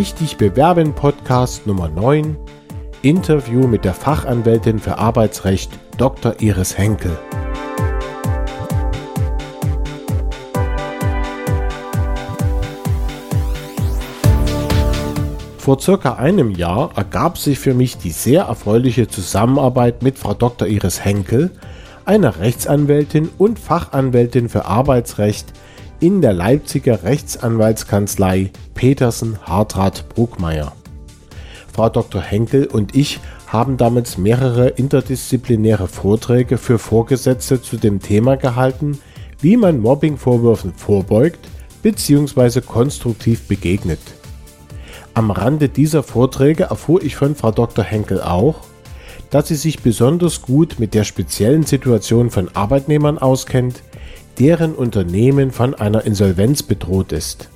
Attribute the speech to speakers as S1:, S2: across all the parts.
S1: Richtig bewerben Podcast Nummer 9. Interview mit der Fachanwältin für Arbeitsrecht Dr. Iris Henkel. Vor circa einem Jahr ergab sich für mich die sehr erfreuliche Zusammenarbeit mit Frau Dr. Iris Henkel, einer Rechtsanwältin und Fachanwältin für Arbeitsrecht in der Leipziger Rechtsanwaltskanzlei Petersen Hartrat Bruckmeier. Frau Dr. Henkel und ich haben damals mehrere interdisziplinäre Vorträge für Vorgesetzte zu dem Thema gehalten, wie man Mobbingvorwürfen vorbeugt bzw. konstruktiv begegnet. Am Rande dieser Vorträge erfuhr ich von Frau Dr. Henkel auch, dass sie sich besonders gut mit der speziellen Situation von Arbeitnehmern auskennt, deren Unternehmen von einer Insolvenz bedroht ist.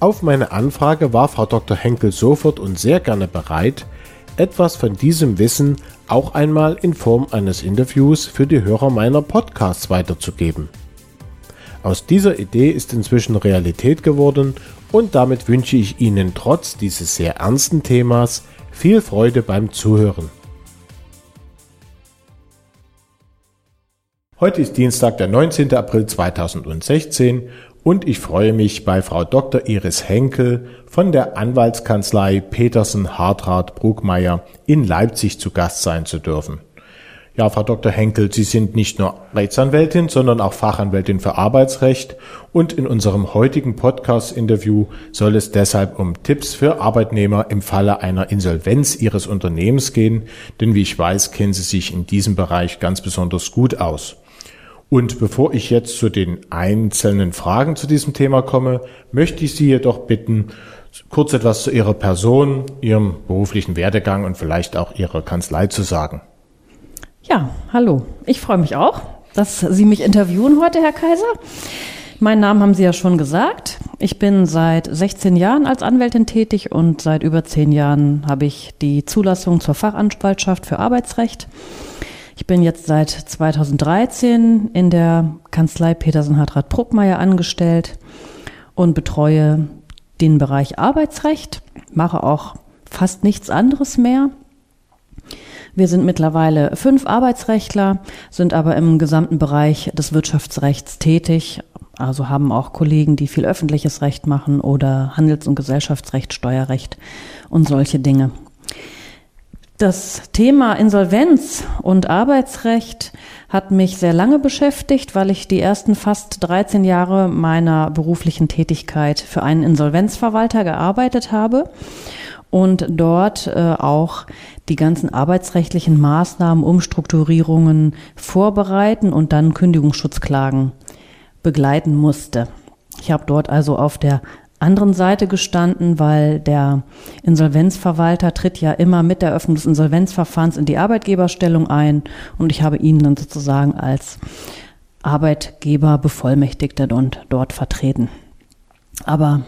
S1: Auf meine Anfrage war Frau Dr. Henkel sofort und sehr gerne bereit, etwas von diesem Wissen auch einmal in Form eines Interviews für die Hörer meiner Podcasts weiterzugeben. Aus dieser Idee ist inzwischen Realität geworden und damit wünsche ich Ihnen trotz dieses sehr ernsten Themas viel Freude beim Zuhören. Heute ist Dienstag, der 19. April 2016 und ich freue mich, bei Frau Dr. Iris Henkel von der Anwaltskanzlei Petersen Hartrat Bruckmeier in Leipzig zu Gast sein zu dürfen. Ja, Frau Dr. Henkel, Sie sind nicht nur Rechtsanwältin, sondern auch Fachanwältin für Arbeitsrecht und in unserem heutigen Podcast-Interview soll es deshalb um Tipps für Arbeitnehmer im Falle einer Insolvenz ihres Unternehmens gehen, denn wie ich weiß, kennen Sie sich in diesem Bereich ganz besonders gut aus. Und bevor ich jetzt zu den einzelnen Fragen zu diesem Thema komme, möchte ich Sie jedoch bitten, kurz etwas zu Ihrer Person, Ihrem beruflichen Werdegang und vielleicht auch Ihrer Kanzlei zu sagen.
S2: Ja, hallo. Ich freue mich auch, dass Sie mich interviewen heute, Herr Kaiser. Meinen Namen haben Sie ja schon gesagt. Ich bin seit 16 Jahren als Anwältin tätig und seit über 10 Jahren habe ich die Zulassung zur Fachanwaltschaft für Arbeitsrecht. Ich bin jetzt seit 2013 in der Kanzlei Petersen Hartrat Bruckmeier angestellt und betreue den Bereich Arbeitsrecht, mache auch fast nichts anderes mehr. Wir sind mittlerweile fünf Arbeitsrechtler, sind aber im gesamten Bereich des Wirtschaftsrechts tätig, also haben auch Kollegen, die viel öffentliches Recht machen oder Handels- und Gesellschaftsrecht, Steuerrecht und solche Dinge. Das Thema Insolvenz und Arbeitsrecht hat mich sehr lange beschäftigt, weil ich die ersten fast 13 Jahre meiner beruflichen Tätigkeit für einen Insolvenzverwalter gearbeitet habe und dort äh, auch die ganzen arbeitsrechtlichen Maßnahmen, Umstrukturierungen vorbereiten und dann Kündigungsschutzklagen begleiten musste. Ich habe dort also auf der anderen Seite gestanden, weil der Insolvenzverwalter tritt ja immer mit der Eröffnung des Insolvenzverfahrens in die Arbeitgeberstellung ein und ich habe ihn dann sozusagen als Arbeitgeber Bevollmächtigter und dort vertreten. Aber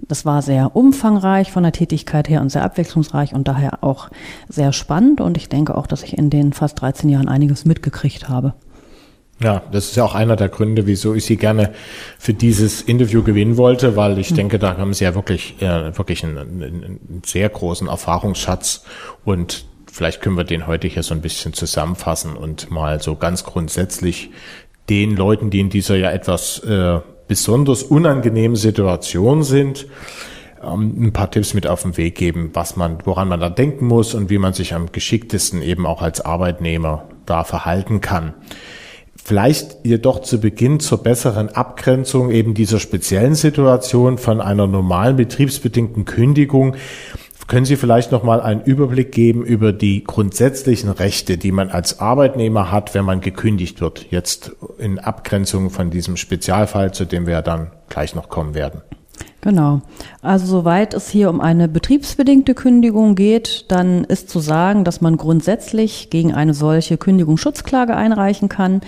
S2: das war sehr umfangreich von der Tätigkeit her und sehr abwechslungsreich und daher auch sehr spannend und ich denke auch, dass ich in den fast 13 Jahren einiges mitgekriegt habe.
S1: Ja, das ist ja auch einer der Gründe, wieso ich Sie gerne für dieses Interview gewinnen wollte, weil ich mhm. denke, da haben Sie ja wirklich, äh, wirklich einen, einen sehr großen Erfahrungsschatz und vielleicht können wir den heute hier so ein bisschen zusammenfassen und mal so ganz grundsätzlich den Leuten, die in dieser ja etwas äh, besonders unangenehmen Situation sind, ähm, ein paar Tipps mit auf den Weg geben, was man, woran man da denken muss und wie man sich am geschicktesten eben auch als Arbeitnehmer da verhalten kann. Vielleicht jedoch zu Beginn zur besseren Abgrenzung eben dieser speziellen Situation von einer normalen betriebsbedingten Kündigung. Können Sie vielleicht noch mal einen Überblick geben über die grundsätzlichen Rechte, die man als Arbeitnehmer hat, wenn man gekündigt wird? Jetzt in Abgrenzung von diesem Spezialfall, zu dem wir dann gleich noch kommen werden.
S2: Genau. Also soweit es hier um eine betriebsbedingte Kündigung geht, dann ist zu sagen, dass man grundsätzlich gegen eine solche Kündigungsschutzklage einreichen kann.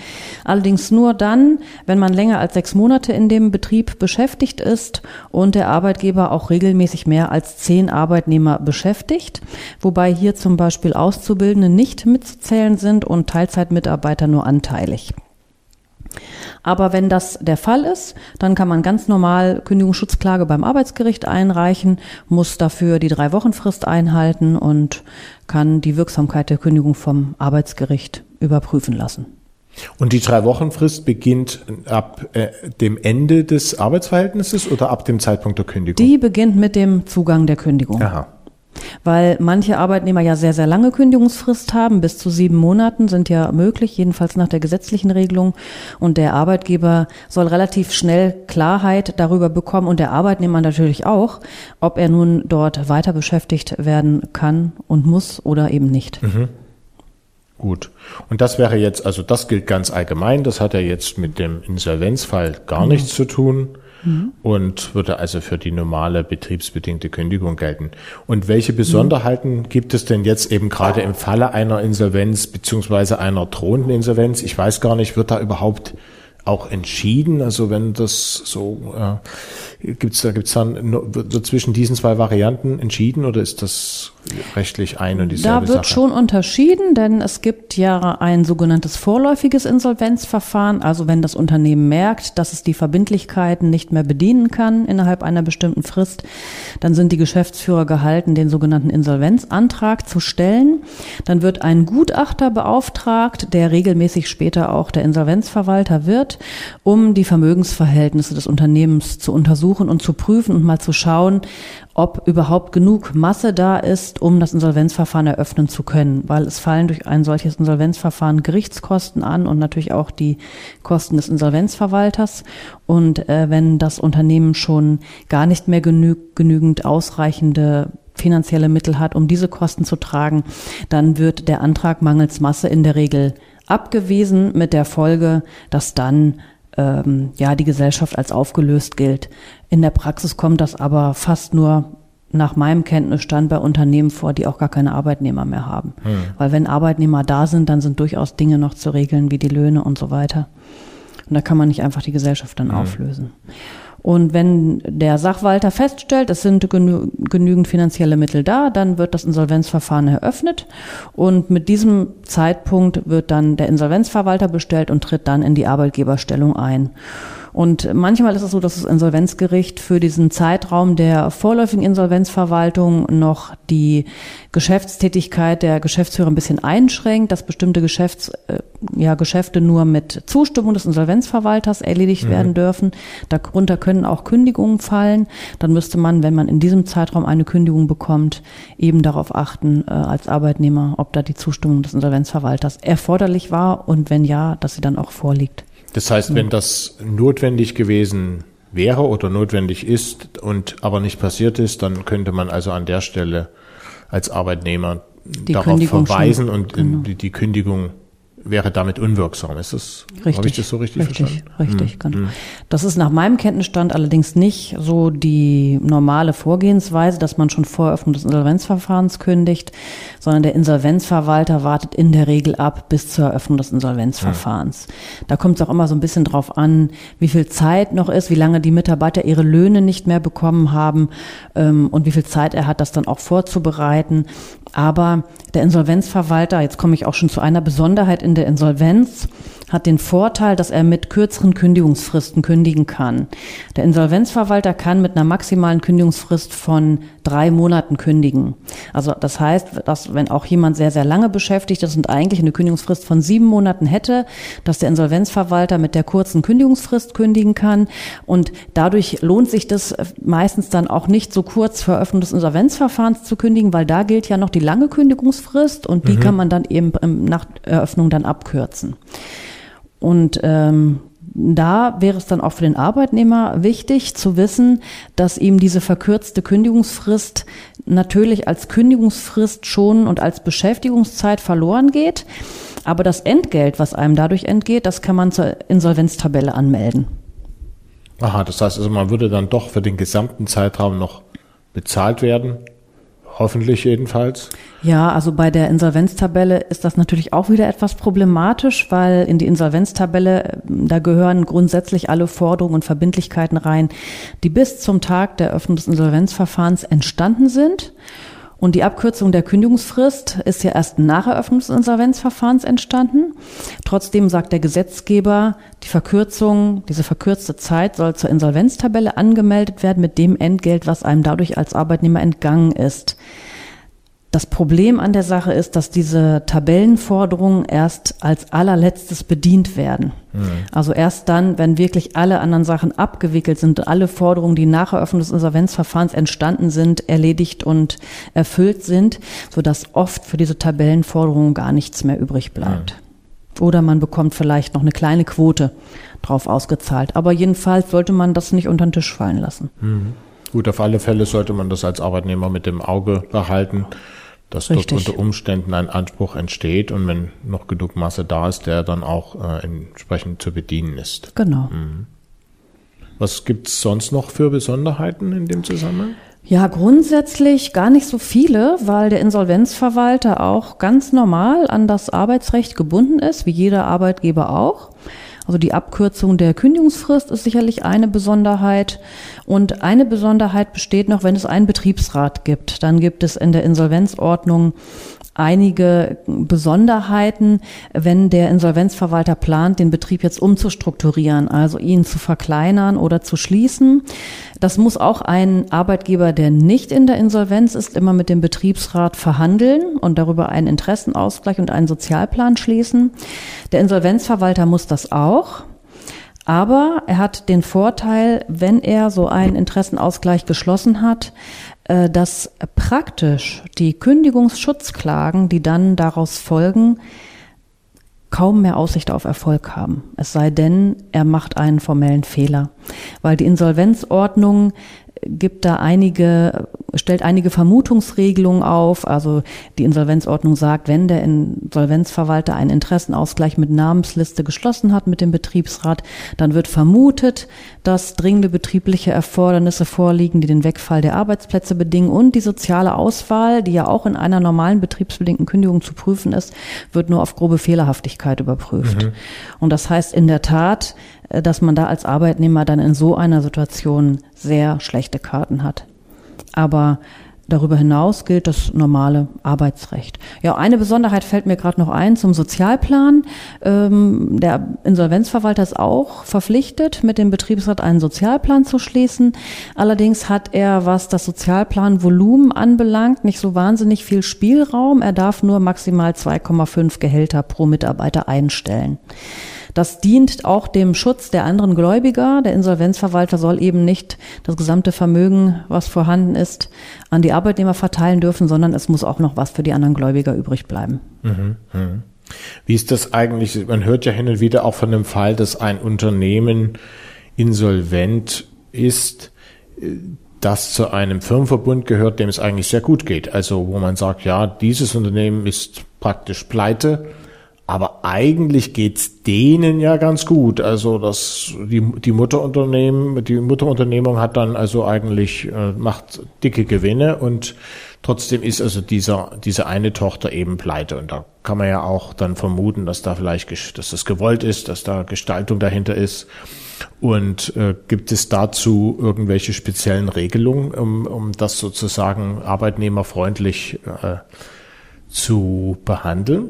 S2: Allerdings nur dann, wenn man länger als sechs Monate in dem Betrieb beschäftigt ist und der Arbeitgeber auch regelmäßig mehr als zehn Arbeitnehmer beschäftigt, wobei hier zum Beispiel Auszubildende nicht mitzuzählen sind und Teilzeitmitarbeiter nur anteilig. Aber wenn das der Fall ist, dann kann man ganz normal Kündigungsschutzklage beim Arbeitsgericht einreichen, muss dafür die drei Wochen Frist einhalten und kann die Wirksamkeit der Kündigung vom Arbeitsgericht überprüfen lassen.
S1: Und die drei Wochen Frist beginnt ab äh, dem Ende des Arbeitsverhältnisses oder ab dem Zeitpunkt der Kündigung?
S2: Die beginnt mit dem Zugang der Kündigung.
S1: Aha.
S2: Weil manche Arbeitnehmer ja sehr, sehr lange Kündigungsfrist haben. Bis zu sieben Monaten sind ja möglich, jedenfalls nach der gesetzlichen Regelung. Und der Arbeitgeber soll relativ schnell Klarheit darüber bekommen und der Arbeitnehmer natürlich auch, ob er nun dort weiter beschäftigt werden kann und muss oder eben nicht.
S1: Mhm. Gut. Und das wäre jetzt, also das gilt ganz allgemein, das hat ja jetzt mit dem Insolvenzfall gar mhm. nichts zu tun mhm. und würde also für die normale betriebsbedingte Kündigung gelten. Und welche Besonderheiten mhm. gibt es denn jetzt eben gerade im Falle einer Insolvenz beziehungsweise einer drohenden Insolvenz? Ich weiß gar nicht, wird da überhaupt auch entschieden? Also wenn das so äh, gibt's da gibt's dann wird zwischen diesen zwei Varianten entschieden oder ist das rechtlich ein und dieselbe
S2: Da wird
S1: Sache?
S2: schon unterschieden, denn es gibt ja ein sogenanntes vorläufiges Insolvenzverfahren. Also wenn das Unternehmen merkt, dass es die Verbindlichkeiten nicht mehr bedienen kann innerhalb einer bestimmten Frist, dann sind die Geschäftsführer gehalten, den sogenannten Insolvenzantrag zu stellen. Dann wird ein Gutachter beauftragt, der regelmäßig später auch der Insolvenzverwalter wird, um die Vermögensverhältnisse des Unternehmens zu untersuchen und zu prüfen und mal zu schauen, ob überhaupt genug Masse da ist, um das Insolvenzverfahren eröffnen zu können, weil es fallen durch ein solches Insolvenzverfahren Gerichtskosten an und natürlich auch die Kosten des Insolvenzverwalters. Und äh, wenn das Unternehmen schon gar nicht mehr genü genügend ausreichende finanzielle Mittel hat, um diese Kosten zu tragen, dann wird der Antrag mangels Masse in der Regel abgewiesen mit der Folge, dass dann ähm, ja die Gesellschaft als aufgelöst gilt. In der Praxis kommt das aber fast nur nach meinem Kenntnisstand bei Unternehmen vor, die auch gar keine Arbeitnehmer mehr haben. Hm. Weil wenn Arbeitnehmer da sind, dann sind durchaus Dinge noch zu regeln, wie die Löhne und so weiter. Und da kann man nicht einfach die Gesellschaft dann hm. auflösen. Und wenn der Sachwalter feststellt, es sind genü genügend finanzielle Mittel da, dann wird das Insolvenzverfahren eröffnet und mit diesem Zeitpunkt wird dann der Insolvenzverwalter bestellt und tritt dann in die Arbeitgeberstellung ein. Und manchmal ist es so, dass das Insolvenzgericht für diesen Zeitraum der vorläufigen Insolvenzverwaltung noch die Geschäftstätigkeit der Geschäftsführer ein bisschen einschränkt, dass bestimmte Geschäfts, äh, ja, Geschäfte nur mit Zustimmung des Insolvenzverwalters erledigt mhm. werden dürfen. Darunter können auch Kündigungen fallen. Dann müsste man, wenn man in diesem Zeitraum eine Kündigung bekommt, eben darauf achten, äh, als Arbeitnehmer, ob da die Zustimmung des Insolvenzverwalters erforderlich war und wenn ja, dass sie dann auch vorliegt.
S1: Das heißt, wenn das notwendig gewesen wäre oder notwendig ist und aber nicht passiert ist, dann könnte man also an der Stelle als Arbeitnehmer die darauf Kündigung verweisen schon. und genau. die, die Kündigung wäre damit unwirksam. Ist das,
S2: richtig,
S1: habe ich das so richtig,
S2: richtig
S1: verstanden?
S2: Richtig, hm. genau. Hm. Das ist nach meinem Kenntnisstand allerdings nicht so die normale Vorgehensweise, dass man schon vor Eröffnung des Insolvenzverfahrens kündigt, sondern der Insolvenzverwalter wartet in der Regel ab bis zur Eröffnung des Insolvenzverfahrens. Hm. Da kommt es auch immer so ein bisschen drauf an, wie viel Zeit noch ist, wie lange die Mitarbeiter ihre Löhne nicht mehr bekommen haben ähm, und wie viel Zeit er hat, das dann auch vorzubereiten. Aber der Insolvenzverwalter, jetzt komme ich auch schon zu einer Besonderheit in der Insolvenz, hat den Vorteil, dass er mit kürzeren Kündigungsfristen kündigen kann. Der Insolvenzverwalter kann mit einer maximalen Kündigungsfrist von drei Monaten kündigen. Also das heißt, dass wenn auch jemand sehr, sehr lange beschäftigt ist und eigentlich eine Kündigungsfrist von sieben Monaten hätte, dass der Insolvenzverwalter mit der kurzen Kündigungsfrist kündigen kann. Und dadurch lohnt sich das meistens dann auch nicht so kurz vor Eröffnung des Insolvenzverfahrens zu kündigen, weil da gilt ja noch die lange Kündigungsfrist und die mhm. kann man dann eben nach Eröffnung dann abkürzen. Und ähm, da wäre es dann auch für den Arbeitnehmer wichtig zu wissen, dass ihm diese verkürzte Kündigungsfrist natürlich als Kündigungsfrist schon und als Beschäftigungszeit verloren geht. Aber das Entgelt, was einem dadurch entgeht, das kann man zur Insolvenztabelle anmelden.
S1: Aha, das heißt also, man würde dann doch für den gesamten Zeitraum noch bezahlt werden Hoffentlich jedenfalls.
S2: Ja, also bei der Insolvenztabelle ist das natürlich auch wieder etwas problematisch, weil in die Insolvenztabelle, äh, da gehören grundsätzlich alle Forderungen und Verbindlichkeiten rein, die bis zum Tag der Eröffnung des Insolvenzverfahrens entstanden sind. Und die Abkürzung der Kündigungsfrist ist ja erst nach Eröffnung des Insolvenzverfahrens entstanden. Trotzdem sagt der Gesetzgeber, die Verkürzung, diese verkürzte Zeit soll zur Insolvenztabelle angemeldet werden mit dem Entgelt, was einem dadurch als Arbeitnehmer entgangen ist. Das Problem an der Sache ist, dass diese Tabellenforderungen erst als allerletztes bedient werden. Mhm. Also erst dann, wenn wirklich alle anderen Sachen abgewickelt sind, alle Forderungen, die nach Eröffnung des Insolvenzverfahrens entstanden sind, erledigt und erfüllt sind, sodass oft für diese Tabellenforderungen gar nichts mehr übrig bleibt. Mhm. Oder man bekommt vielleicht noch eine kleine Quote drauf ausgezahlt. Aber jedenfalls sollte man das nicht unter den Tisch fallen lassen.
S1: Mhm. Gut, auf alle Fälle sollte man das als Arbeitnehmer mit dem Auge behalten dass Richtig. dort unter Umständen ein Anspruch entsteht und wenn noch genug Masse da ist, der dann auch äh, entsprechend zu bedienen ist.
S2: Genau. Mhm.
S1: Was gibt's sonst noch für Besonderheiten in dem Zusammenhang?
S2: Ja, grundsätzlich gar nicht so viele, weil der Insolvenzverwalter auch ganz normal an das Arbeitsrecht gebunden ist, wie jeder Arbeitgeber auch. Also die Abkürzung der Kündigungsfrist ist sicherlich eine Besonderheit. Und eine Besonderheit besteht noch, wenn es einen Betriebsrat gibt. Dann gibt es in der Insolvenzordnung einige Besonderheiten, wenn der Insolvenzverwalter plant, den Betrieb jetzt umzustrukturieren, also ihn zu verkleinern oder zu schließen. Das muss auch ein Arbeitgeber, der nicht in der Insolvenz ist, immer mit dem Betriebsrat verhandeln und darüber einen Interessenausgleich und einen Sozialplan schließen. Der Insolvenzverwalter muss das auch. Aber er hat den Vorteil, wenn er so einen Interessenausgleich geschlossen hat, dass praktisch die Kündigungsschutzklagen, die dann daraus folgen, kaum mehr Aussicht auf Erfolg haben. Es sei denn, er macht einen formellen Fehler, weil die Insolvenzordnung gibt da einige, stellt einige Vermutungsregelungen auf. Also die Insolvenzordnung sagt, wenn der Insolvenzverwalter einen Interessenausgleich mit Namensliste geschlossen hat mit dem Betriebsrat, dann wird vermutet, dass dringende betriebliche Erfordernisse vorliegen, die den Wegfall der Arbeitsplätze bedingen und die soziale Auswahl, die ja auch in einer normalen betriebsbedingten Kündigung zu prüfen ist, wird nur auf grobe Fehlerhaftigkeit überprüft. Mhm. Und das heißt in der Tat, dass man da als Arbeitnehmer dann in so einer Situation sehr schlechte Karten hat. Aber Darüber hinaus gilt das normale Arbeitsrecht. Ja, eine Besonderheit fällt mir gerade noch ein zum Sozialplan. Ähm, der Insolvenzverwalter ist auch verpflichtet, mit dem Betriebsrat einen Sozialplan zu schließen. Allerdings hat er, was das Sozialplanvolumen anbelangt, nicht so wahnsinnig viel Spielraum. Er darf nur maximal 2,5 Gehälter pro Mitarbeiter einstellen. Das dient auch dem Schutz der anderen Gläubiger. Der Insolvenzverwalter soll eben nicht das gesamte Vermögen, was vorhanden ist, an die Arbeitnehmer verteilen dürfen, sondern es muss auch noch was für die anderen Gläubiger übrig bleiben. Mhm,
S1: mh. Wie ist das eigentlich? Man hört ja hin und wieder auch von dem Fall, dass ein Unternehmen insolvent ist, das zu einem Firmenverbund gehört, dem es eigentlich sehr gut geht. Also wo man sagt, ja, dieses Unternehmen ist praktisch pleite aber eigentlich geht's denen ja ganz gut. Also das, die, die Mutterunternehmen, die Mutterunternehmung hat dann also eigentlich, äh, macht dicke Gewinne und trotzdem ist also dieser, diese eine Tochter eben pleite. Und da kann man ja auch dann vermuten, dass da vielleicht, dass das gewollt ist, dass da Gestaltung dahinter ist. Und äh, gibt es dazu irgendwelche speziellen Regelungen, um, um das sozusagen arbeitnehmerfreundlich äh, zu behandeln?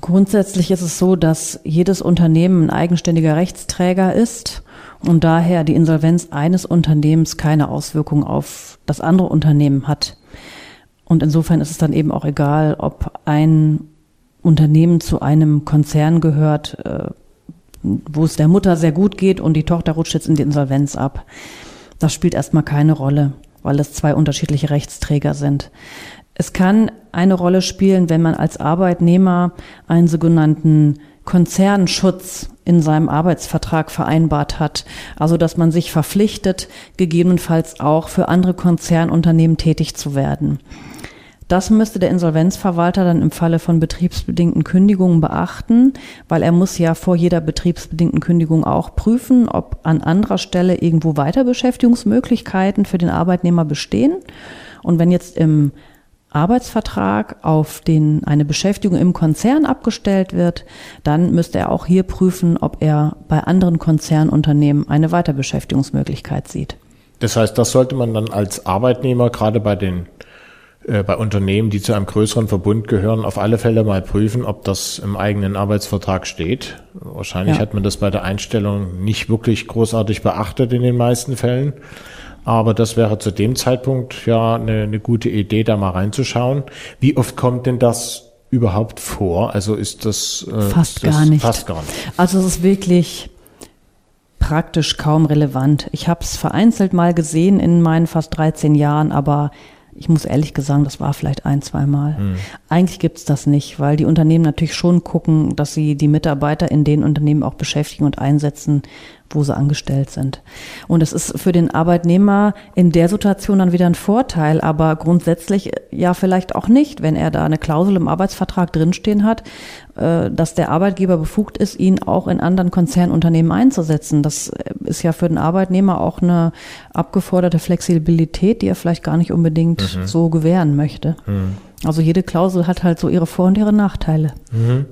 S2: Grundsätzlich ist es so, dass jedes Unternehmen ein eigenständiger Rechtsträger ist und daher die Insolvenz eines Unternehmens keine Auswirkung auf das andere Unternehmen hat. Und insofern ist es dann eben auch egal, ob ein Unternehmen zu einem Konzern gehört, äh, wo es der Mutter sehr gut geht und die Tochter rutscht jetzt in die Insolvenz ab. Das spielt erstmal keine Rolle, weil es zwei unterschiedliche Rechtsträger sind. Es kann eine Rolle spielen, wenn man als Arbeitnehmer einen sogenannten Konzernschutz in seinem Arbeitsvertrag vereinbart hat. Also, dass man sich verpflichtet, gegebenenfalls auch für andere Konzernunternehmen tätig zu werden. Das müsste der Insolvenzverwalter dann im Falle von betriebsbedingten Kündigungen beachten, weil er muss ja vor jeder betriebsbedingten Kündigung auch prüfen, ob an anderer Stelle irgendwo Weiterbeschäftigungsmöglichkeiten für den Arbeitnehmer bestehen. Und wenn jetzt im Arbeitsvertrag auf den eine Beschäftigung im Konzern abgestellt wird, dann müsste er auch hier prüfen, ob er bei anderen Konzernunternehmen eine Weiterbeschäftigungsmöglichkeit sieht.
S1: Das heißt, das sollte man dann als Arbeitnehmer gerade bei den äh, bei Unternehmen, die zu einem größeren Verbund gehören, auf alle Fälle mal prüfen, ob das im eigenen Arbeitsvertrag steht. Wahrscheinlich ja. hat man das bei der Einstellung nicht wirklich großartig beachtet in den meisten Fällen. Aber das wäre zu dem Zeitpunkt ja eine, eine gute Idee, da mal reinzuschauen. Wie oft kommt denn das überhaupt vor? Also ist das
S2: äh, fast das
S1: gar
S2: nicht. Fast gar nicht. Also es ist wirklich praktisch kaum relevant. Ich habe es vereinzelt mal gesehen in meinen fast 13 Jahren, aber ich muss ehrlich gesagt, das war vielleicht ein, zwei Mal. Hm. Eigentlich gibt's das nicht, weil die Unternehmen natürlich schon gucken, dass sie die Mitarbeiter in den Unternehmen auch beschäftigen und einsetzen, wo sie angestellt sind. Und es ist für den Arbeitnehmer in der Situation dann wieder ein Vorteil, aber grundsätzlich ja vielleicht auch nicht, wenn er da eine Klausel im Arbeitsvertrag drinstehen hat, äh, dass der Arbeitgeber befugt ist, ihn auch in anderen Konzernunternehmen einzusetzen. Das ist ja für den Arbeitnehmer auch eine abgeforderte Flexibilität, die er vielleicht gar nicht unbedingt mhm. so gewähren möchte. Mhm. Also jede Klausel hat halt so ihre Vor- und ihre Nachteile. Mhm.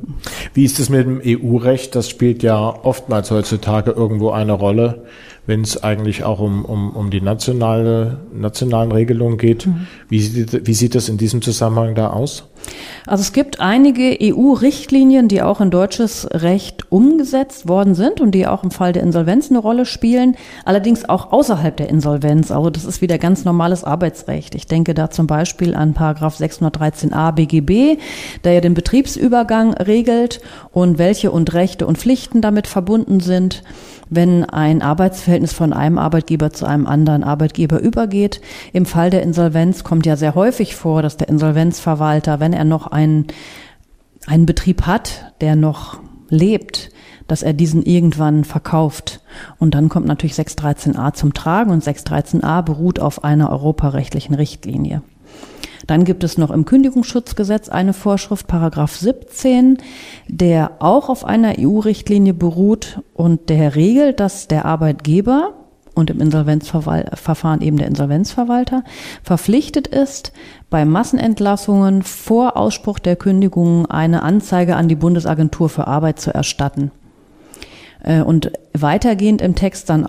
S1: Wie ist es mit dem EU-Recht? Das spielt ja oftmals heutzutage irgendwo eine Rolle wenn es eigentlich auch um, um, um die nationale, nationalen Regelungen geht. Mhm. Wie, sieht, wie sieht das in diesem Zusammenhang da aus?
S2: Also es gibt einige EU-Richtlinien, die auch in deutsches Recht umgesetzt worden sind und die auch im Fall der Insolvenz eine Rolle spielen, allerdings auch außerhalb der Insolvenz. Also das ist wieder ganz normales Arbeitsrecht. Ich denke da zum Beispiel an Paragraph 613a BGB, der ja den Betriebsübergang regelt und welche und Rechte und Pflichten damit verbunden sind wenn ein Arbeitsverhältnis von einem Arbeitgeber zu einem anderen Arbeitgeber übergeht. Im Fall der Insolvenz kommt ja sehr häufig vor, dass der Insolvenzverwalter, wenn er noch einen, einen Betrieb hat, der noch lebt, dass er diesen irgendwann verkauft. Und dann kommt natürlich 613a zum Tragen und 613a beruht auf einer europarechtlichen Richtlinie. Dann gibt es noch im Kündigungsschutzgesetz eine Vorschrift, Paragraph 17, der auch auf einer EU-Richtlinie beruht und der regelt, dass der Arbeitgeber und im Insolvenzverfahren eben der Insolvenzverwalter verpflichtet ist, bei Massenentlassungen vor Ausspruch der Kündigung eine Anzeige an die Bundesagentur für Arbeit zu erstatten. Äh, und weitergehend im Text dann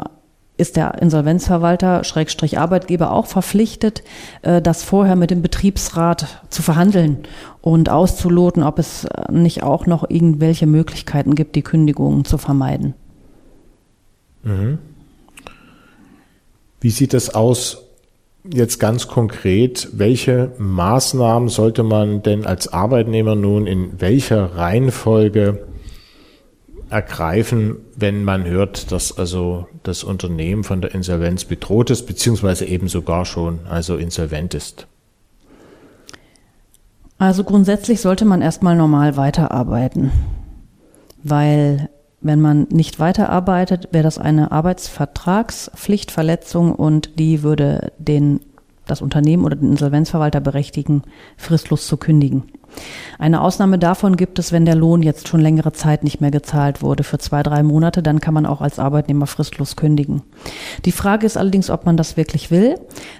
S2: ist der Insolvenzverwalter, Schrägstrich Arbeitgeber auch verpflichtet, äh, das vorher mit dem Betriebsrat zu verhandeln und auszuloten, ob es nicht auch noch irgendwelche Möglichkeiten gibt, die Kündigungen zu vermeiden.
S1: Mhm. Wie sieht es aus jetzt ganz konkret? Welche Maßnahmen sollte man denn als Arbeitnehmer nun in welcher Reihenfolge ergreifen, wenn man hört, dass also das Unternehmen von der Insolvenz bedroht ist, beziehungsweise eben sogar schon also insolvent ist?
S2: Also grundsätzlich sollte man erstmal normal weiterarbeiten, weil wenn man nicht weiterarbeitet, wäre das eine Arbeitsvertragspflichtverletzung und die würde den, das Unternehmen oder den Insolvenzverwalter berechtigen, fristlos zu kündigen. Eine Ausnahme davon gibt es, wenn der Lohn jetzt schon längere Zeit nicht mehr gezahlt wurde, für zwei, drei Monate, dann kann man auch als Arbeitnehmer fristlos kündigen. Die Frage ist allerdings, ob man das wirklich will,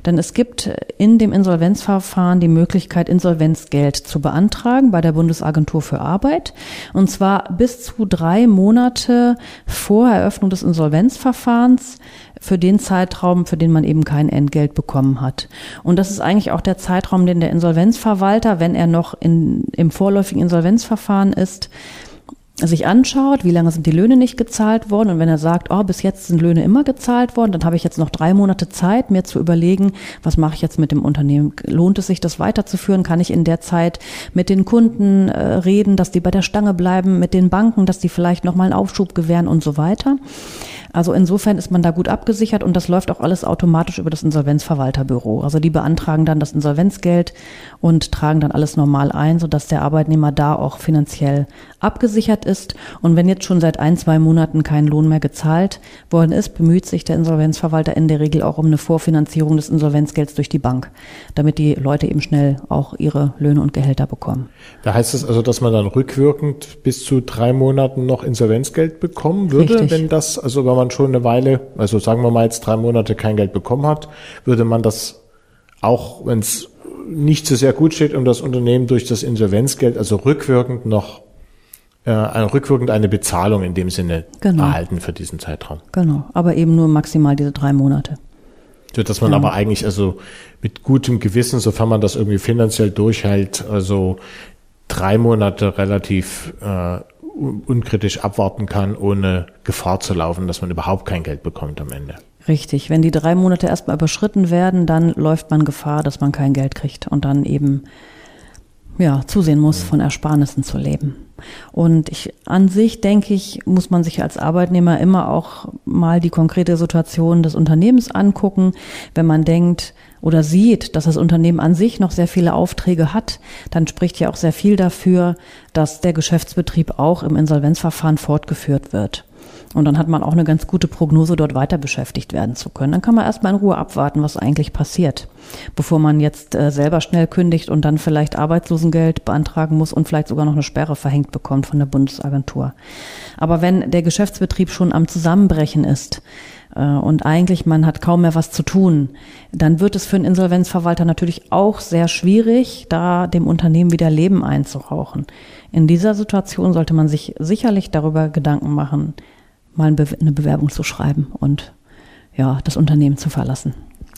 S2: denn es gibt in dem Insolvenzverfahren die Möglichkeit, Insolvenzgeld zu beantragen bei der Bundesagentur für Arbeit, und zwar bis zu drei Monate vor Eröffnung des Insolvenzverfahrens für den Zeitraum, für den man eben kein Entgelt bekommen hat. Und das ist eigentlich auch der Zeitraum, den der Insolvenzverwalter, wenn er noch in, im vorläufigen Insolvenzverfahren ist, sich anschaut, wie lange sind die Löhne nicht gezahlt worden und wenn er sagt, oh, bis jetzt sind Löhne immer gezahlt worden, dann habe ich jetzt noch drei Monate Zeit, mir zu überlegen, was mache ich jetzt mit dem Unternehmen? Lohnt es sich, das weiterzuführen? Kann ich in der Zeit mit den Kunden äh, reden, dass die bei der Stange bleiben, mit den Banken, dass die vielleicht nochmal einen Aufschub gewähren und so weiter? Also insofern ist man da gut abgesichert und das läuft auch alles automatisch über das Insolvenzverwalterbüro. Also die beantragen dann das Insolvenzgeld und tragen dann alles normal ein, sodass der Arbeitnehmer da auch finanziell abgesichert ist. Und wenn jetzt schon seit ein, zwei Monaten kein Lohn mehr gezahlt worden ist, bemüht sich der Insolvenzverwalter in der Regel auch um eine Vorfinanzierung des Insolvenzgelds durch die Bank, damit die Leute eben schnell auch ihre Löhne und Gehälter bekommen.
S1: Da heißt es also, dass man dann rückwirkend bis zu drei Monaten noch Insolvenzgeld bekommen würde, Richtig. wenn das, also wenn man schon eine Weile, also sagen wir mal jetzt drei Monate kein Geld bekommen hat, würde man das auch, wenn es nicht so sehr gut steht um das Unternehmen durch das Insolvenzgeld, also rückwirkend noch äh, rückwirkend eine Bezahlung in dem Sinne genau. erhalten für diesen Zeitraum.
S2: Genau, aber eben nur maximal diese drei Monate.
S1: So dass man ja. aber eigentlich also mit gutem Gewissen, sofern man das irgendwie finanziell durchhält, also drei Monate relativ äh, unkritisch abwarten kann, ohne Gefahr zu laufen, dass man überhaupt kein Geld bekommt am Ende.
S2: Richtig. Wenn die drei Monate erstmal überschritten werden, dann läuft man Gefahr, dass man kein Geld kriegt und dann eben ja, zusehen muss, von Ersparnissen zu leben. Und ich, an sich denke ich, muss man sich als Arbeitnehmer immer auch mal die konkrete Situation des Unternehmens angucken. Wenn man denkt oder sieht, dass das Unternehmen an sich noch sehr viele Aufträge hat, dann spricht ja auch sehr viel dafür, dass der Geschäftsbetrieb auch im Insolvenzverfahren fortgeführt wird. Und dann hat man auch eine ganz gute Prognose, dort weiter beschäftigt werden zu können. Dann kann man erstmal in Ruhe abwarten, was eigentlich passiert, bevor man jetzt äh, selber schnell kündigt und dann vielleicht Arbeitslosengeld beantragen muss und vielleicht sogar noch eine Sperre verhängt bekommt von der Bundesagentur. Aber wenn der Geschäftsbetrieb schon am Zusammenbrechen ist, äh, und eigentlich man hat kaum mehr was zu tun, dann wird es für einen Insolvenzverwalter natürlich auch sehr schwierig, da dem Unternehmen wieder Leben einzurauchen. In dieser Situation sollte man sich sicherlich darüber Gedanken machen, mal eine Bewerbung zu schreiben und ja, das Unternehmen zu verlassen.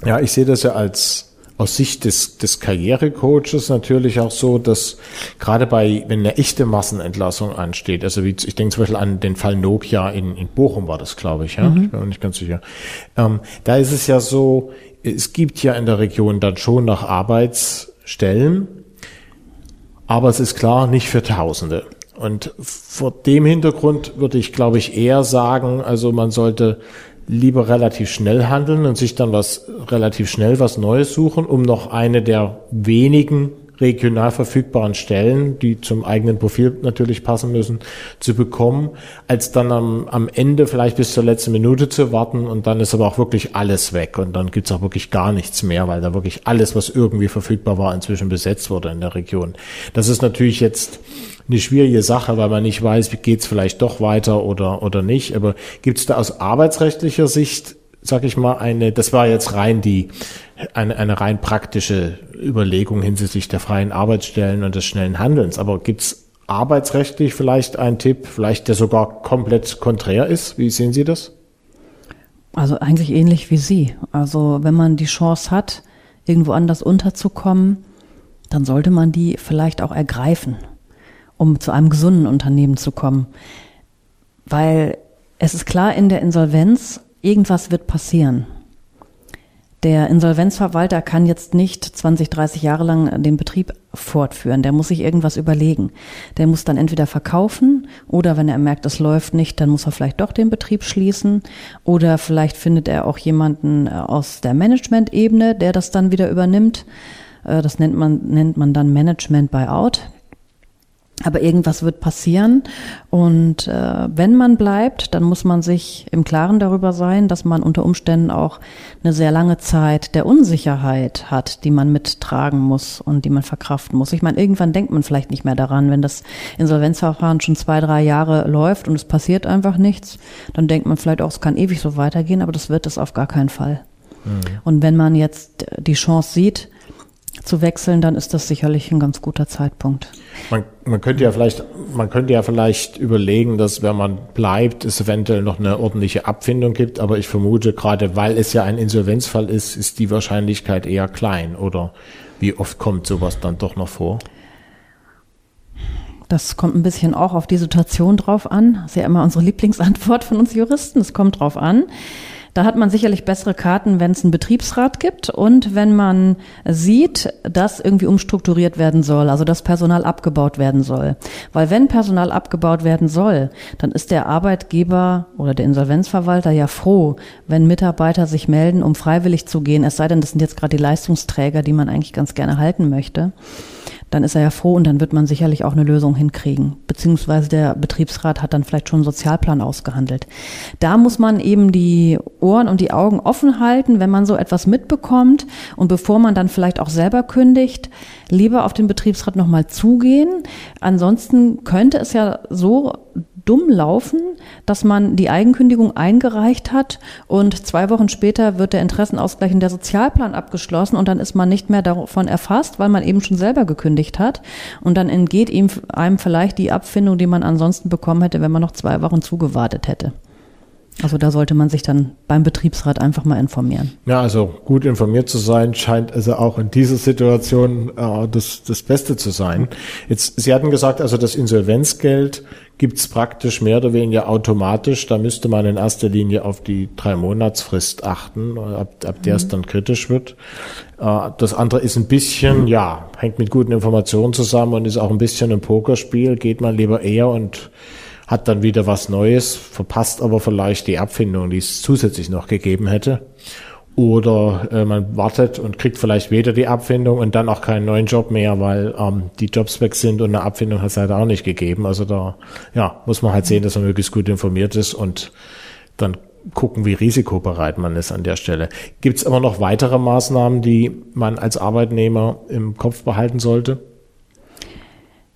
S1: Ja, ich sehe das ja als aus Sicht des, des Karrierecoaches natürlich auch so, dass gerade bei, wenn eine echte Massenentlassung ansteht, also wie, ich denke zum Beispiel an den Fall Nokia in, in Bochum war das, glaube ich, ja, mhm. ich bin mir nicht ganz sicher. Ähm, da ist es ja so, es gibt ja in der Region dann schon noch Arbeitsstellen, aber es ist klar, nicht für Tausende. Und vor dem Hintergrund würde ich, glaube ich, eher sagen, also man sollte lieber relativ schnell handeln und sich dann was relativ schnell was Neues suchen, um noch eine der wenigen regional verfügbaren Stellen, die zum eigenen Profil natürlich passen müssen, zu bekommen, als dann am, am Ende vielleicht bis zur letzten Minute zu warten und dann ist aber auch wirklich alles weg und dann gibt's auch wirklich gar nichts mehr, weil da wirklich alles, was irgendwie verfügbar war, inzwischen besetzt wurde in der Region. Das ist natürlich jetzt eine schwierige Sache, weil man nicht weiß, wie geht's vielleicht doch weiter oder, oder nicht. Aber gibt's da aus arbeitsrechtlicher Sicht sag ich mal, eine, das war jetzt rein die, eine, eine rein praktische Überlegung hinsichtlich der freien Arbeitsstellen und des schnellen Handelns. Aber gibt's arbeitsrechtlich vielleicht einen Tipp, vielleicht der sogar komplett konträr ist? Wie sehen Sie das?
S2: Also eigentlich ähnlich wie Sie. Also wenn man die Chance hat, irgendwo anders unterzukommen, dann sollte man die vielleicht auch ergreifen, um zu einem gesunden Unternehmen zu kommen. Weil es ist klar, in der Insolvenz irgendwas wird passieren. Der Insolvenzverwalter kann jetzt nicht 20, 30 Jahre lang den Betrieb fortführen. Der muss sich irgendwas überlegen. Der muss dann entweder verkaufen oder wenn er merkt, es läuft nicht, dann muss er vielleicht doch den Betrieb schließen oder vielleicht findet er auch jemanden äh, aus der Management-Ebene, der das dann wieder übernimmt. Äh, das nennt man, nennt man dann Management Buyout. Aber irgendwas wird passieren. Und äh, wenn man bleibt, dann muss man sich im Klaren darüber sein, dass man unter Umständen auch eine sehr lange Zeit der Unsicherheit hat, die man mittragen muss und die man verkraften muss. Ich meine, irgendwann denkt man vielleicht nicht mehr daran, wenn das Insolvenzverfahren schon zwei, drei Jahre läuft und es passiert einfach nichts, dann denkt man vielleicht auch, es kann ewig so weitergehen, aber das wird es auf gar keinen Fall. Mhm. Und wenn man jetzt die Chance sieht, zu wechseln, dann ist das sicherlich ein ganz guter Zeitpunkt.
S1: Man, man könnte ja vielleicht, man könnte ja vielleicht überlegen, dass wenn man bleibt, es eventuell noch eine ordentliche Abfindung gibt, aber ich vermute gerade, weil es ja ein Insolvenzfall ist, ist die Wahrscheinlichkeit eher klein oder wie oft kommt sowas dann doch noch vor?
S2: Das kommt ein bisschen auch auf die Situation drauf an. Das ist ja immer unsere Lieblingsantwort von uns Juristen. Es kommt drauf an. Da hat man sicherlich bessere Karten, wenn es einen Betriebsrat gibt und wenn man sieht, dass irgendwie umstrukturiert werden soll, also dass Personal abgebaut werden soll. Weil wenn Personal abgebaut werden soll, dann ist der Arbeitgeber oder der Insolvenzverwalter ja froh, wenn Mitarbeiter sich melden, um freiwillig zu gehen, es sei denn, das sind jetzt gerade die Leistungsträger, die man eigentlich ganz gerne halten möchte dann ist er ja froh und dann wird man sicherlich auch eine Lösung hinkriegen. Beziehungsweise der Betriebsrat hat dann vielleicht schon einen Sozialplan ausgehandelt. Da muss man eben die Ohren und die Augen offen halten, wenn man so etwas mitbekommt und bevor man dann vielleicht auch selber kündigt, lieber auf den Betriebsrat nochmal zugehen. Ansonsten könnte es ja so dumm laufen, dass man die Eigenkündigung eingereicht hat und zwei Wochen später wird der Interessenausgleich in der Sozialplan abgeschlossen und dann ist man nicht mehr davon erfasst, weil man eben schon selber gekündigt hat und dann entgeht ihm einem vielleicht die Abfindung, die man ansonsten bekommen hätte, wenn man noch zwei Wochen zugewartet hätte. Also da sollte man sich dann beim Betriebsrat einfach mal informieren.
S1: Ja, also gut informiert zu sein, scheint also auch in dieser Situation äh, das, das Beste zu sein. Jetzt, Sie hatten gesagt, also das Insolvenzgeld gibt's praktisch mehr oder weniger automatisch. Da müsste man in erster Linie auf die drei Monatsfrist achten, ab, ab der mhm. es dann kritisch wird. Äh, das andere ist ein bisschen, ja, hängt mit guten Informationen zusammen und ist auch ein bisschen ein Pokerspiel. Geht man lieber eher und hat dann wieder was Neues, verpasst aber vielleicht die Abfindung, die es zusätzlich noch gegeben hätte. Oder äh, man wartet und kriegt vielleicht weder die Abfindung und dann auch keinen neuen Job mehr, weil ähm, die Jobs weg sind und eine Abfindung hat es halt auch nicht gegeben. Also da ja, muss man halt sehen, dass man möglichst gut informiert ist und dann gucken, wie risikobereit man ist an der Stelle. Gibt es aber noch weitere Maßnahmen, die man als Arbeitnehmer im Kopf behalten sollte?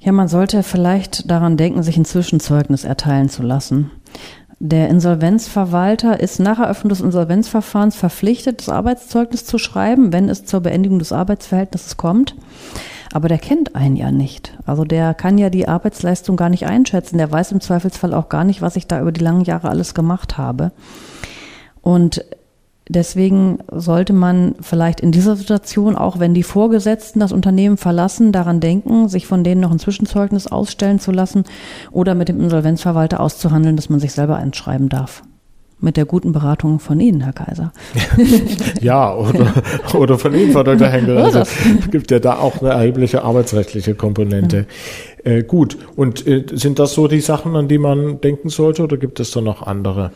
S2: Ja, man sollte vielleicht daran denken, sich ein Zwischenzeugnis erteilen zu lassen. Der Insolvenzverwalter ist nach Eröffnung des Insolvenzverfahrens verpflichtet, das Arbeitszeugnis zu schreiben, wenn es zur Beendigung des Arbeitsverhältnisses kommt. Aber der kennt einen ja nicht. Also der kann ja die Arbeitsleistung gar nicht einschätzen. Der weiß im Zweifelsfall auch gar nicht, was ich da über die langen Jahre alles gemacht habe. Und Deswegen sollte man vielleicht in dieser Situation, auch wenn die Vorgesetzten das Unternehmen verlassen, daran denken, sich von denen noch ein Zwischenzeugnis ausstellen zu lassen oder mit dem Insolvenzverwalter auszuhandeln, dass man sich selber einschreiben darf. Mit der guten Beratung von Ihnen, Herr Kaiser.
S1: ja, oder, oder von Ihnen, Frau Dr. Henkel. Also es gibt ja da auch eine erhebliche arbeitsrechtliche Komponente. Ja. Äh, gut, und äh, sind das so die Sachen, an die man denken sollte oder gibt es da noch andere?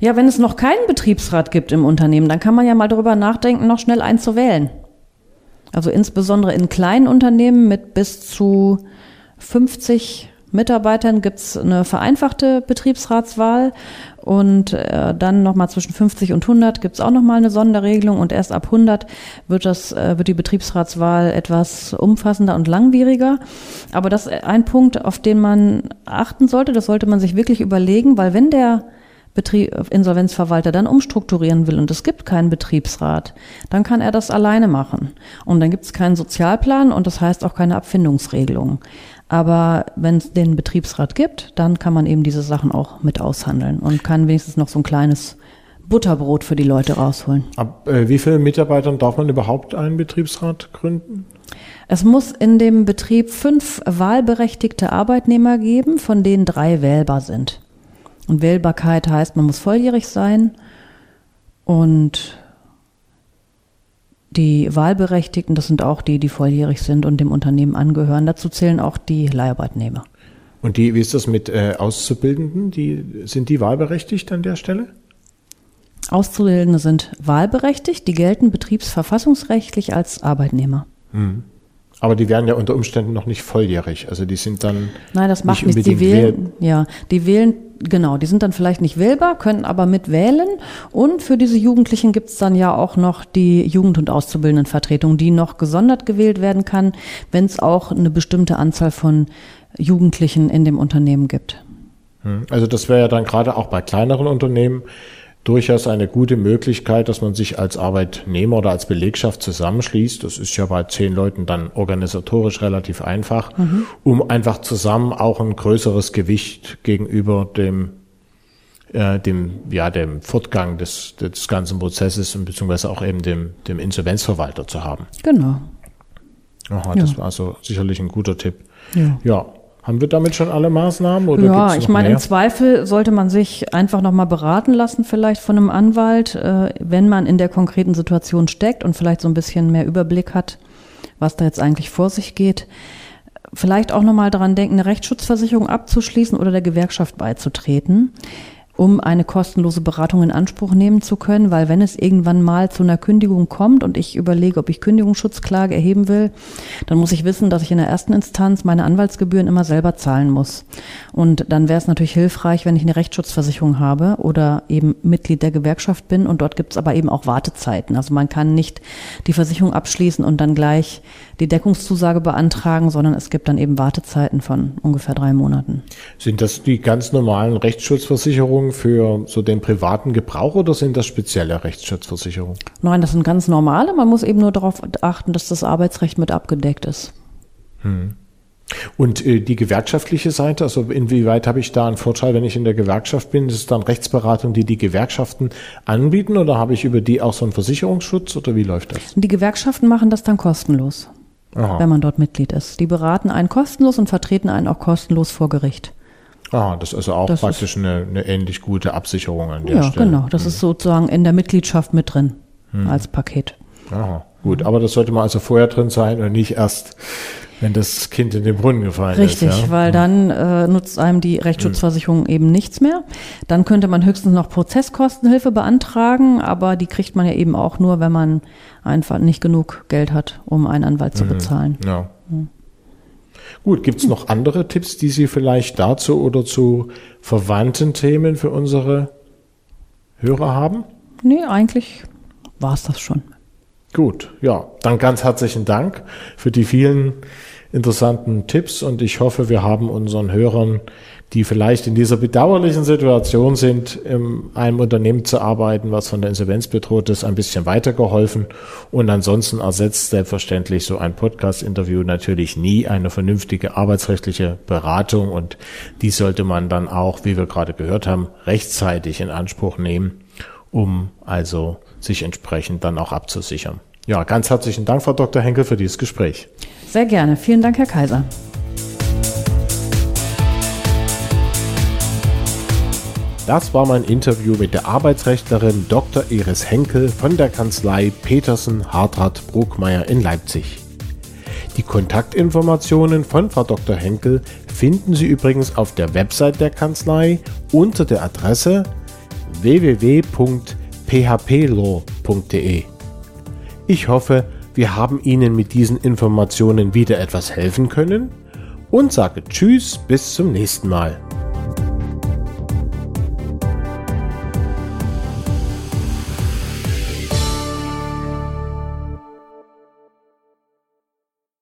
S2: Ja, wenn es noch keinen Betriebsrat gibt im Unternehmen, dann kann man ja mal darüber nachdenken, noch schnell einen zu wählen. Also insbesondere in kleinen Unternehmen mit bis zu 50 Mitarbeitern gibt's eine vereinfachte Betriebsratswahl und äh, dann nochmal zwischen 50 und 100 gibt's auch nochmal eine Sonderregelung und erst ab 100 wird, das, äh, wird die Betriebsratswahl etwas umfassender und langwieriger. Aber das ist ein Punkt, auf den man achten sollte, das sollte man sich wirklich überlegen, weil wenn der Betrieb, Insolvenzverwalter dann umstrukturieren will und es gibt keinen Betriebsrat, dann kann er das alleine machen. Und dann gibt es keinen Sozialplan und das heißt auch keine Abfindungsregelung. Aber wenn es den Betriebsrat gibt, dann kann man eben diese Sachen auch mit aushandeln und kann wenigstens noch so ein kleines Butterbrot für die Leute rausholen.
S1: Ab äh, wie vielen Mitarbeitern darf man überhaupt einen Betriebsrat gründen?
S2: Es muss in dem Betrieb fünf wahlberechtigte Arbeitnehmer geben, von denen drei wählbar sind. Und Wählbarkeit heißt, man muss volljährig sein und die Wahlberechtigten, das sind auch die, die volljährig sind und dem Unternehmen angehören. Dazu zählen auch die Leiharbeitnehmer.
S1: Und die, wie ist das mit äh, Auszubildenden? Die, sind die wahlberechtigt an der Stelle?
S2: Auszubildende sind wahlberechtigt, die gelten betriebsverfassungsrechtlich als Arbeitnehmer.
S1: Hm. Aber die werden ja unter Umständen noch nicht volljährig. Also die sind dann.
S2: Nein, das macht nicht nichts. Die wählen, ja, die wählen genau, die sind dann vielleicht nicht wählbar, können aber mitwählen. Und für diese Jugendlichen gibt es dann ja auch noch die Jugend- und Auszubildendenvertretung, die noch gesondert gewählt werden kann, wenn es auch eine bestimmte Anzahl von Jugendlichen in dem Unternehmen gibt.
S1: Hm, also das wäre ja dann gerade auch bei kleineren Unternehmen durchaus eine gute Möglichkeit, dass man sich als Arbeitnehmer oder als Belegschaft zusammenschließt. Das ist ja bei zehn Leuten dann organisatorisch relativ einfach, mhm. um einfach zusammen auch ein größeres Gewicht gegenüber dem äh, dem ja dem Fortgang des, des ganzen Prozesses und beziehungsweise auch eben dem dem Insolvenzverwalter zu haben.
S2: Genau.
S1: Aha, das ja. war also sicherlich ein guter Tipp. Ja. ja. Haben wir damit schon alle Maßnahmen? Oder
S2: ja, ich meine, im Zweifel sollte man sich einfach nochmal beraten lassen, vielleicht von einem Anwalt, äh, wenn man in der konkreten Situation steckt und vielleicht so ein bisschen mehr Überblick hat, was da jetzt eigentlich vor sich geht. Vielleicht auch nochmal daran denken, eine Rechtsschutzversicherung abzuschließen oder der Gewerkschaft beizutreten um eine kostenlose Beratung in Anspruch nehmen zu können, weil wenn es irgendwann mal zu einer Kündigung kommt und ich überlege, ob ich Kündigungsschutzklage erheben will, dann muss ich wissen, dass ich in der ersten Instanz meine Anwaltsgebühren immer selber zahlen muss. Und dann wäre es natürlich hilfreich, wenn ich eine Rechtsschutzversicherung habe oder eben Mitglied der Gewerkschaft bin und dort gibt es aber eben auch Wartezeiten. Also man kann nicht die Versicherung abschließen und dann gleich die Deckungszusage beantragen, sondern es gibt dann eben Wartezeiten von ungefähr drei Monaten.
S1: Sind das die ganz normalen Rechtsschutzversicherungen für so den privaten Gebrauch oder sind das spezielle Rechtsschutzversicherungen?
S2: Nein, das sind ganz normale. Man muss eben nur darauf achten, dass das Arbeitsrecht mit abgedeckt ist.
S1: Hm. Und äh, die gewerkschaftliche Seite, also inwieweit habe ich da einen Vorteil, wenn ich in der Gewerkschaft bin? Ist es dann Rechtsberatung, die die Gewerkschaften anbieten oder habe ich über die auch so einen Versicherungsschutz oder wie läuft das?
S2: Die Gewerkschaften machen das dann kostenlos,
S1: Aha.
S2: wenn man dort Mitglied ist. Die beraten einen kostenlos und vertreten einen auch kostenlos vor Gericht.
S1: Ah, das ist also auch
S2: Das
S1: praktisch eine, eine ähnlich gute Absicherung an der
S2: Ja,
S1: Stelle.
S2: genau. Das ist sozusagen in der Mitgliedschaft mit drin als Paket.
S1: Aha, gut, aber das sollte mal also vorher drin sein und nicht erst, wenn das Kind in den Brunnen gefallen
S2: Richtig,
S1: ist. Ja?
S2: weil dann äh, nutzt einem die Rechtsschutzversicherung eben nichts mehr. Dann könnte man höchstens noch Prozesskostenhilfe beantragen, aber die kriegt man ja eben auch nur, wenn man einfach nicht genug Geld hat, um einen Anwalt zu bezahlen.
S1: Ja. Gut, gibt's noch andere Tipps, die Sie vielleicht dazu oder zu verwandten Themen für unsere Hörer haben?
S2: Nee, eigentlich war's das schon.
S1: Gut, ja, dann ganz herzlichen Dank für die vielen interessanten Tipps und ich hoffe, wir haben unseren Hörern, die vielleicht in dieser bedauerlichen Situation sind, in einem Unternehmen zu arbeiten, was von der Insolvenz bedroht ist, ein bisschen weitergeholfen. Und ansonsten ersetzt selbstverständlich so ein Podcast-Interview natürlich nie eine vernünftige arbeitsrechtliche Beratung und die sollte man dann auch, wie wir gerade gehört haben, rechtzeitig in Anspruch nehmen, um also sich entsprechend dann auch abzusichern. Ja, ganz herzlichen Dank, Frau Dr. Henkel, für dieses Gespräch.
S2: Sehr gerne. Vielen Dank, Herr Kaiser.
S1: Das war mein Interview mit der Arbeitsrechtlerin Dr. Iris Henkel von der Kanzlei Petersen Hartrat Bruckmeier in Leipzig. Die Kontaktinformationen von Frau Dr. Henkel finden Sie übrigens auf der Website der Kanzlei unter der Adresse www.phplaw.de. Ich hoffe, wir haben Ihnen mit diesen Informationen wieder etwas helfen können und sage Tschüss bis zum nächsten Mal.